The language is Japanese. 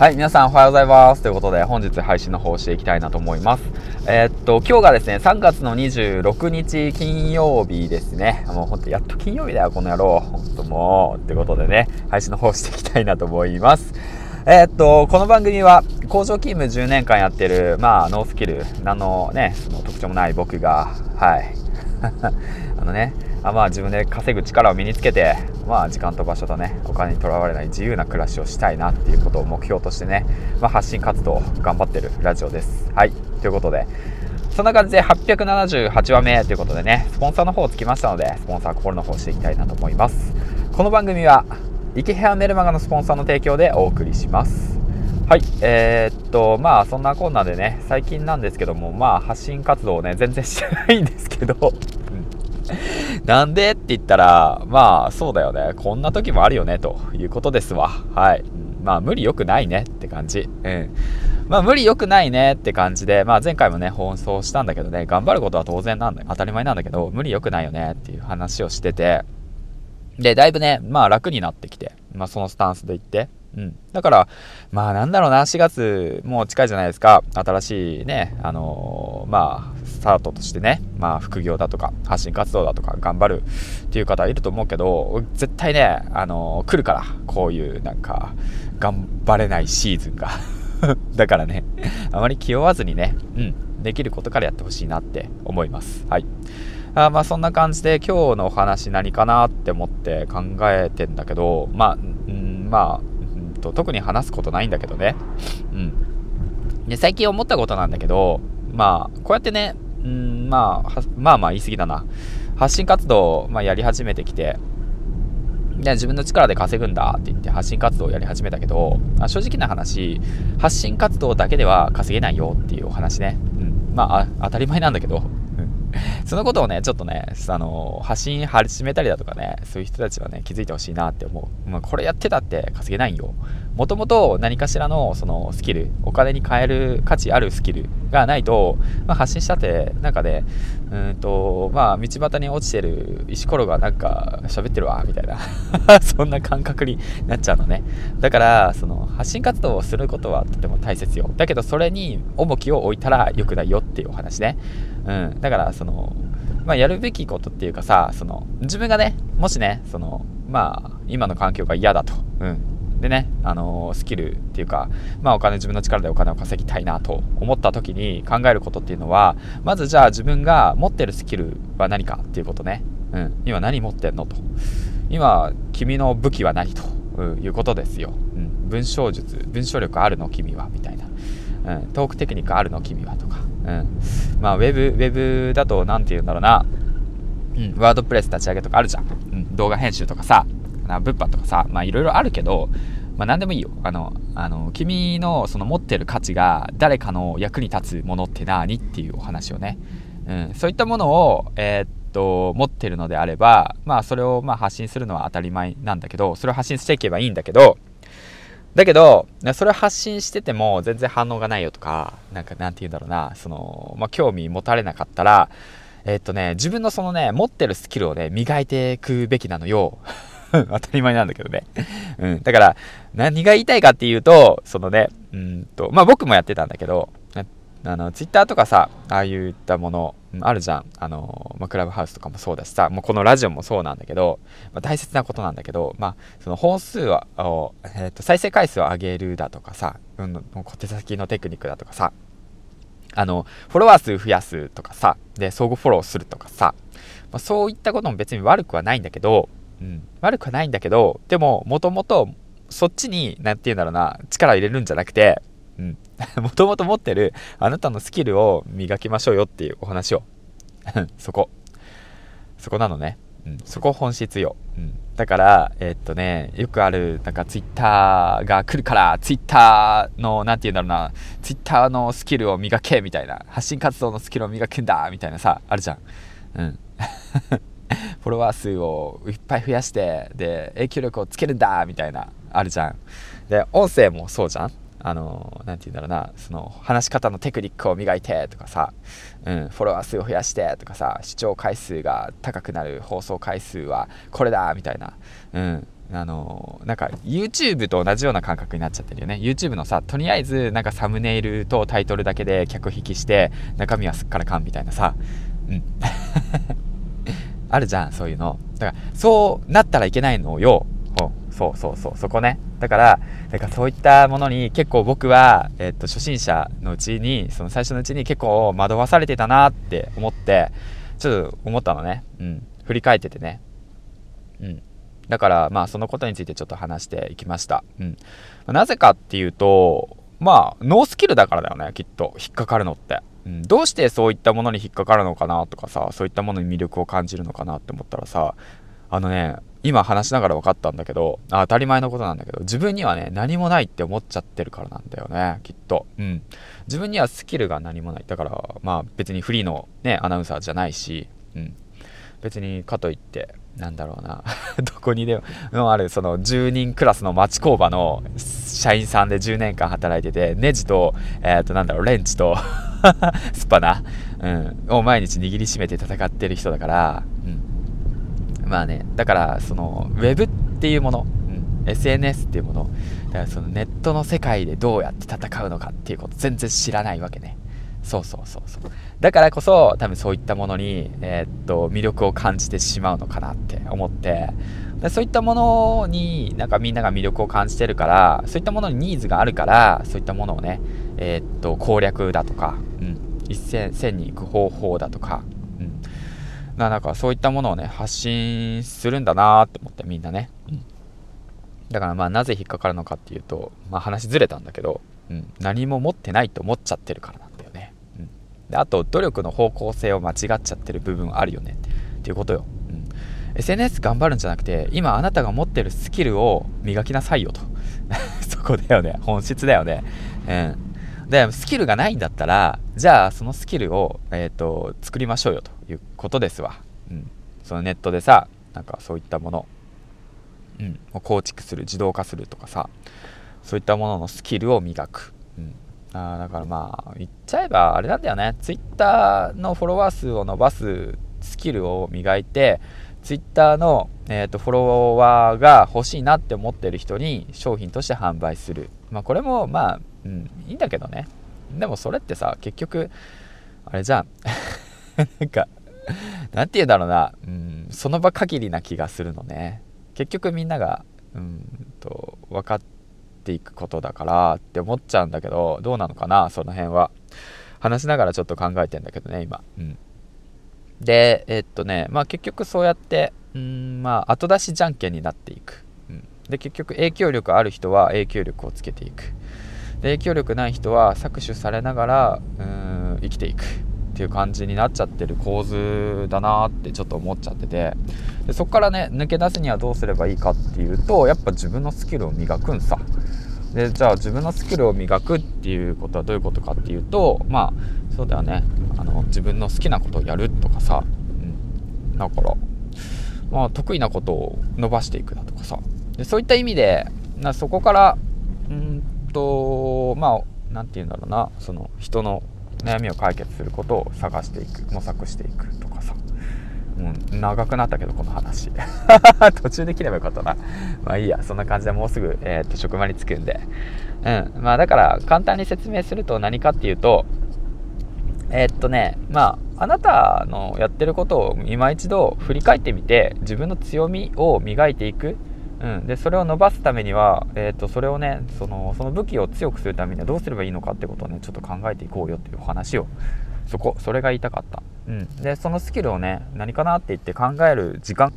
はい、皆さんおはようございます。ということで、本日配信の方していきたいなと思います。えー、っと、今日がですね、3月の26日金曜日ですね。もうほんと、やっと金曜日だよ、この野郎。ほんともう、ってことでね、配信の方していきたいなと思います。えー、っと、この番組は、工場勤務10年間やってる、まあ、ノースキル、何のね、その特徴もない僕が、はい。あのね、あまあ自分で稼ぐ力を身につけて、まあ、時間と場所とねお金にとらわれない自由な暮らしをしたいなっていうことを目標としてね、まあ、発信活動を頑張ってるラジオです。はい。ということでそんな感じで878話目ということでねスポンサーの方つきましたのでスポンサー心の方していきたいなと思います。この番組は池ヘアメルマガのスポンサーの提供でお送りします。はい、えー、っと、まあ、そんなこんなでね、最近なんですけども、まあ、発信活動をね、全然してないんですけど、なんでって言ったら、まあそうだよね。こんな時もあるよね、ということですわ。はい。まあ無理良くないねって感じ。うん。まあ無理良くないねって感じで、まあ前回もね、放送したんだけどね、頑張ることは当然なんだ当たり前なんだけど、無理良くないよねっていう話をしてて、で、だいぶね、まあ楽になってきて、まあそのスタンスで言って、うん。だから、まあなんだろうな、4月もう近いじゃないですか。新しいね、あのー、まあ、スタートとしてね、まあ副業だとか、発信活動だとか頑張るっていう方いると思うけど、絶対ね、あの、来るから、こういうなんか、頑張れないシーズンが。だからね、あまり気負わずにね、うん、できることからやってほしいなって思います。はい。あまあそんな感じで今日のお話何かなって思って考えてんだけど、まあ、うん、まあ、と特に話すことないんだけどね。うん。で、最近思ったことなんだけど、まあ、こうやってね、うん、まあ、まあまあ言い過ぎだな。発信活動を、まあ、やり始めてきて、で自分の力で稼ぐんだって言って発信活動をやり始めたけど、正直な話、発信活動だけでは稼げないよっていうお話ね。うん。まあ、当たり前なんだけど、そのことをね、ちょっとね、あの、発信始めたりだとかね、そういう人たちはね、気づいてほしいなって思う。まあ、これやってたって稼げないよ。もともと何かしらのそのスキル、お金に換える価値あるスキルがないと、まあ、発信したって、なんかで、うんと、まあ、道端に落ちてる石ころがなんか喋ってるわ、みたいな そんな感覚になっちゃうのね。だから、その、発信活動をすることはとても大切よ。だけど、それに重きを置いたら良くないよっていうお話ね。うん。だから、その、まあ、やるべきことっていうかさ、その、自分がね、もしね、その、まあ、今の環境が嫌だと。うん。でね、あのー、スキルっていうか、まあ、お金自分の力でお金を稼ぎたいなと思った時に考えることっていうのはまずじゃあ自分が持ってるスキルは何かっていうことね、うん、今何持ってんのと。今君の武器は何ということですよ、うん、文章術。文章力あるの君はみたいな、うん、トークテクニックあるの君はとか、うん。まあ、ウェブウェブだと何て言うんだろうな、うん、ワードプレス立ち上げとかあるじゃん、うん、動画編集とかさ。な物販とかさ、まあいろいろあるけど、まあ何でもいいよ。あの、あの、君のその持ってる価値が誰かの役に立つものって何っていうお話をね、うん、そういったものを、えー、っと、持ってるのであれば、まあそれをまあ発信するのは当たり前なんだけど、それを発信していけばいいんだけど、だけど、それを発信してても全然反応がないよとか、なんかなんて言うんだろうな、その、まあ興味持たれなかったら、え、っとね、自分のそのね、持ってるスキルをね、磨いていくべきなのよ。当たり前なんだけどね。うん。だから、何が言いたいかっていうと、そのね、うんと、まあ僕もやってたんだけど、あの、ツイッターとかさ、ああいったもの、あるじゃん。あの、まあ、クラブハウスとかもそうだしさ、もうこのラジオもそうなんだけど、まあ、大切なことなんだけど、まあ、その本数を、えっ、ー、と、再生回数を上げるだとかさ、うん、小手先のテクニックだとかさ、あの、フォロワー数増やすとかさ、で、相互フォローするとかさ、まあ、そういったことも別に悪くはないんだけど、うん、悪くはないんだけど、でも、もともと、そっちに、なんて言うんだろうな、力入れるんじゃなくて、もともと持ってるあなたのスキルを磨きましょうよっていうお話を。そこ。そこなのね。うん、そこ本質よ。うん、だから、えー、っとね、よくある、なんかツイッターが来るから、ツイッターの、なんて言うんだろうな、ツイッターのスキルを磨け、みたいな、発信活動のスキルを磨くんだ、みたいなさ、あるじゃん。うん。フォロワー数をいっぱい増やしてで影響力をつけるんだみたいなあるじゃん。で音声もそうじゃん。あの何て言うんだろうな。その話し方のテクニックを磨いてとかさ、うん、フォロワー数を増やしてとかさ。視聴回数が高くなる放送回数はこれだみたいな、うん、あのなんか YouTube と同じような感覚になっちゃってるよね。YouTube のさとりあえずなんかサムネイルとタイトルだけで客引きして中身はすっからかんみたいなさ。うん。あるじゃんそういうのだからそうなったらいけないのよそうそうそうそこねだからだからそういったものに結構僕は、えっと、初心者のうちにその最初のうちに結構惑わされてたなって思ってちょっと思ったのねうん振り返っててねうんだからまあそのことについてちょっと話していきました。うん。なぜかっていうと、まあノースキルだからだよね、きっと。引っかかるのって。うん、どうしてそういったものに引っかかるのかなとかさ、そういったものに魅力を感じるのかなって思ったらさ、あのね、今話しながら分かったんだけど当たり前のことなんだけど自分にはね何もないって思っちゃってるからなんだよねきっと。うん。自分にはスキルが何もない。だからまあ別にフリーのねアナウンサーじゃないしうん。別にかといってなんだろうな どこにでもあるその10人クラスの町工場の社員さんで10年間働いててネジと,、えー、となんだろうレンチと スパナ、うん、を毎日握りしめて戦ってる人だから、うん、まあね。だからそのウェブっていうもの、うん、SNS っていうもの。だからそのネットの世界でどうやって戦うのかっていうこと全然知らないわけね。そうそうそうそう。だからこそ多分そういったものに、えー、っと魅力を感じてしまうのかなって思って。そういったものになんかみんなが魅力を感じてるからそういったものにニーズがあるからそういったものをね、えー、っと攻略だとか、うん、一線線に行く方法だとか、うん、なんかそういったものをね発信するんだなって思ってみんなね、うん、だからまあなぜ引っかかるのかっていうと、まあ、話ずれたんだけど、うん、何も持ってないと思っちゃってるからなんだよね、うん。であと努力の方向性を間違っちゃってる部分あるよね。っていうことよ、SNS 頑張るんじゃなくて今あなたが持ってるスキルを磨きなさいよと。そこだよね。本質だよね。うん。でスキルがないんだったらじゃあそのスキルを、えーと、作りましょうよということですわ、うん、そのネットでさなんかそういったもの、うん、構築する自動化するとかさそういったもののスキルを磨く、うん、あだからまあ言っちゃえばあれなんだよね。Twitter のフォロワー数を伸ばすスキルを磨いて Twitter の、えーと、フォロワーが欲しいなって思ってる人に商品として販売する。まあこれもまあ、うん、いいんだけどね。でもそれってさ結局あれじゃん。なんかなんて言うんだろうな、うん、その場限りな気がするのね。結局みんながうんと分かっていくことだからって思っちゃうんだけどどうなのかなその辺は。話しながらちょっと考えてんだけどね今。うん。でえっとねまあ結局そうやってうんまあ後出しじゃんけんになっていく、うん、で結局影響力ある人は影響力をつけていく。で影響力ない人は搾取されながらうん生きていく。っていう感じになっちゃってる構図だなってちょっと思っちゃってて。でそこからね抜け出すにはどうすればいいかっていうとやっぱ自分のスキルを磨くんさ。でじゃあ自分のスキルを磨くっていうことはどういうことかっていうとまあそうだよね。あの自分の好きなことをやるとかさ、うん、だからまあ得意なことを伸ばしていくだとかさ。でそういった意味でなそこからうんとまあ何て言うんだろうな。その人の悩みを解決することを探していく。模索していくとかさ。もう長くなったけどこの話。途中で切ればよかったな。まあいいやそんな感じでもうすぐ、えー、っと職場に着くんで。うん。まあだから簡単に説明すると何かっていうとえー、っとねまああなたのやってることを今一度振り返ってみて自分の強みを磨いていく。うん、でそれを伸ばすためには、えーと、それをねそのその武器を強くするためにはどうすればいいのかってことをねちょっと考えていこうよっていうお話を。そこそれが言いたかった、うん、でそのスキルをね何かなって言って考える時間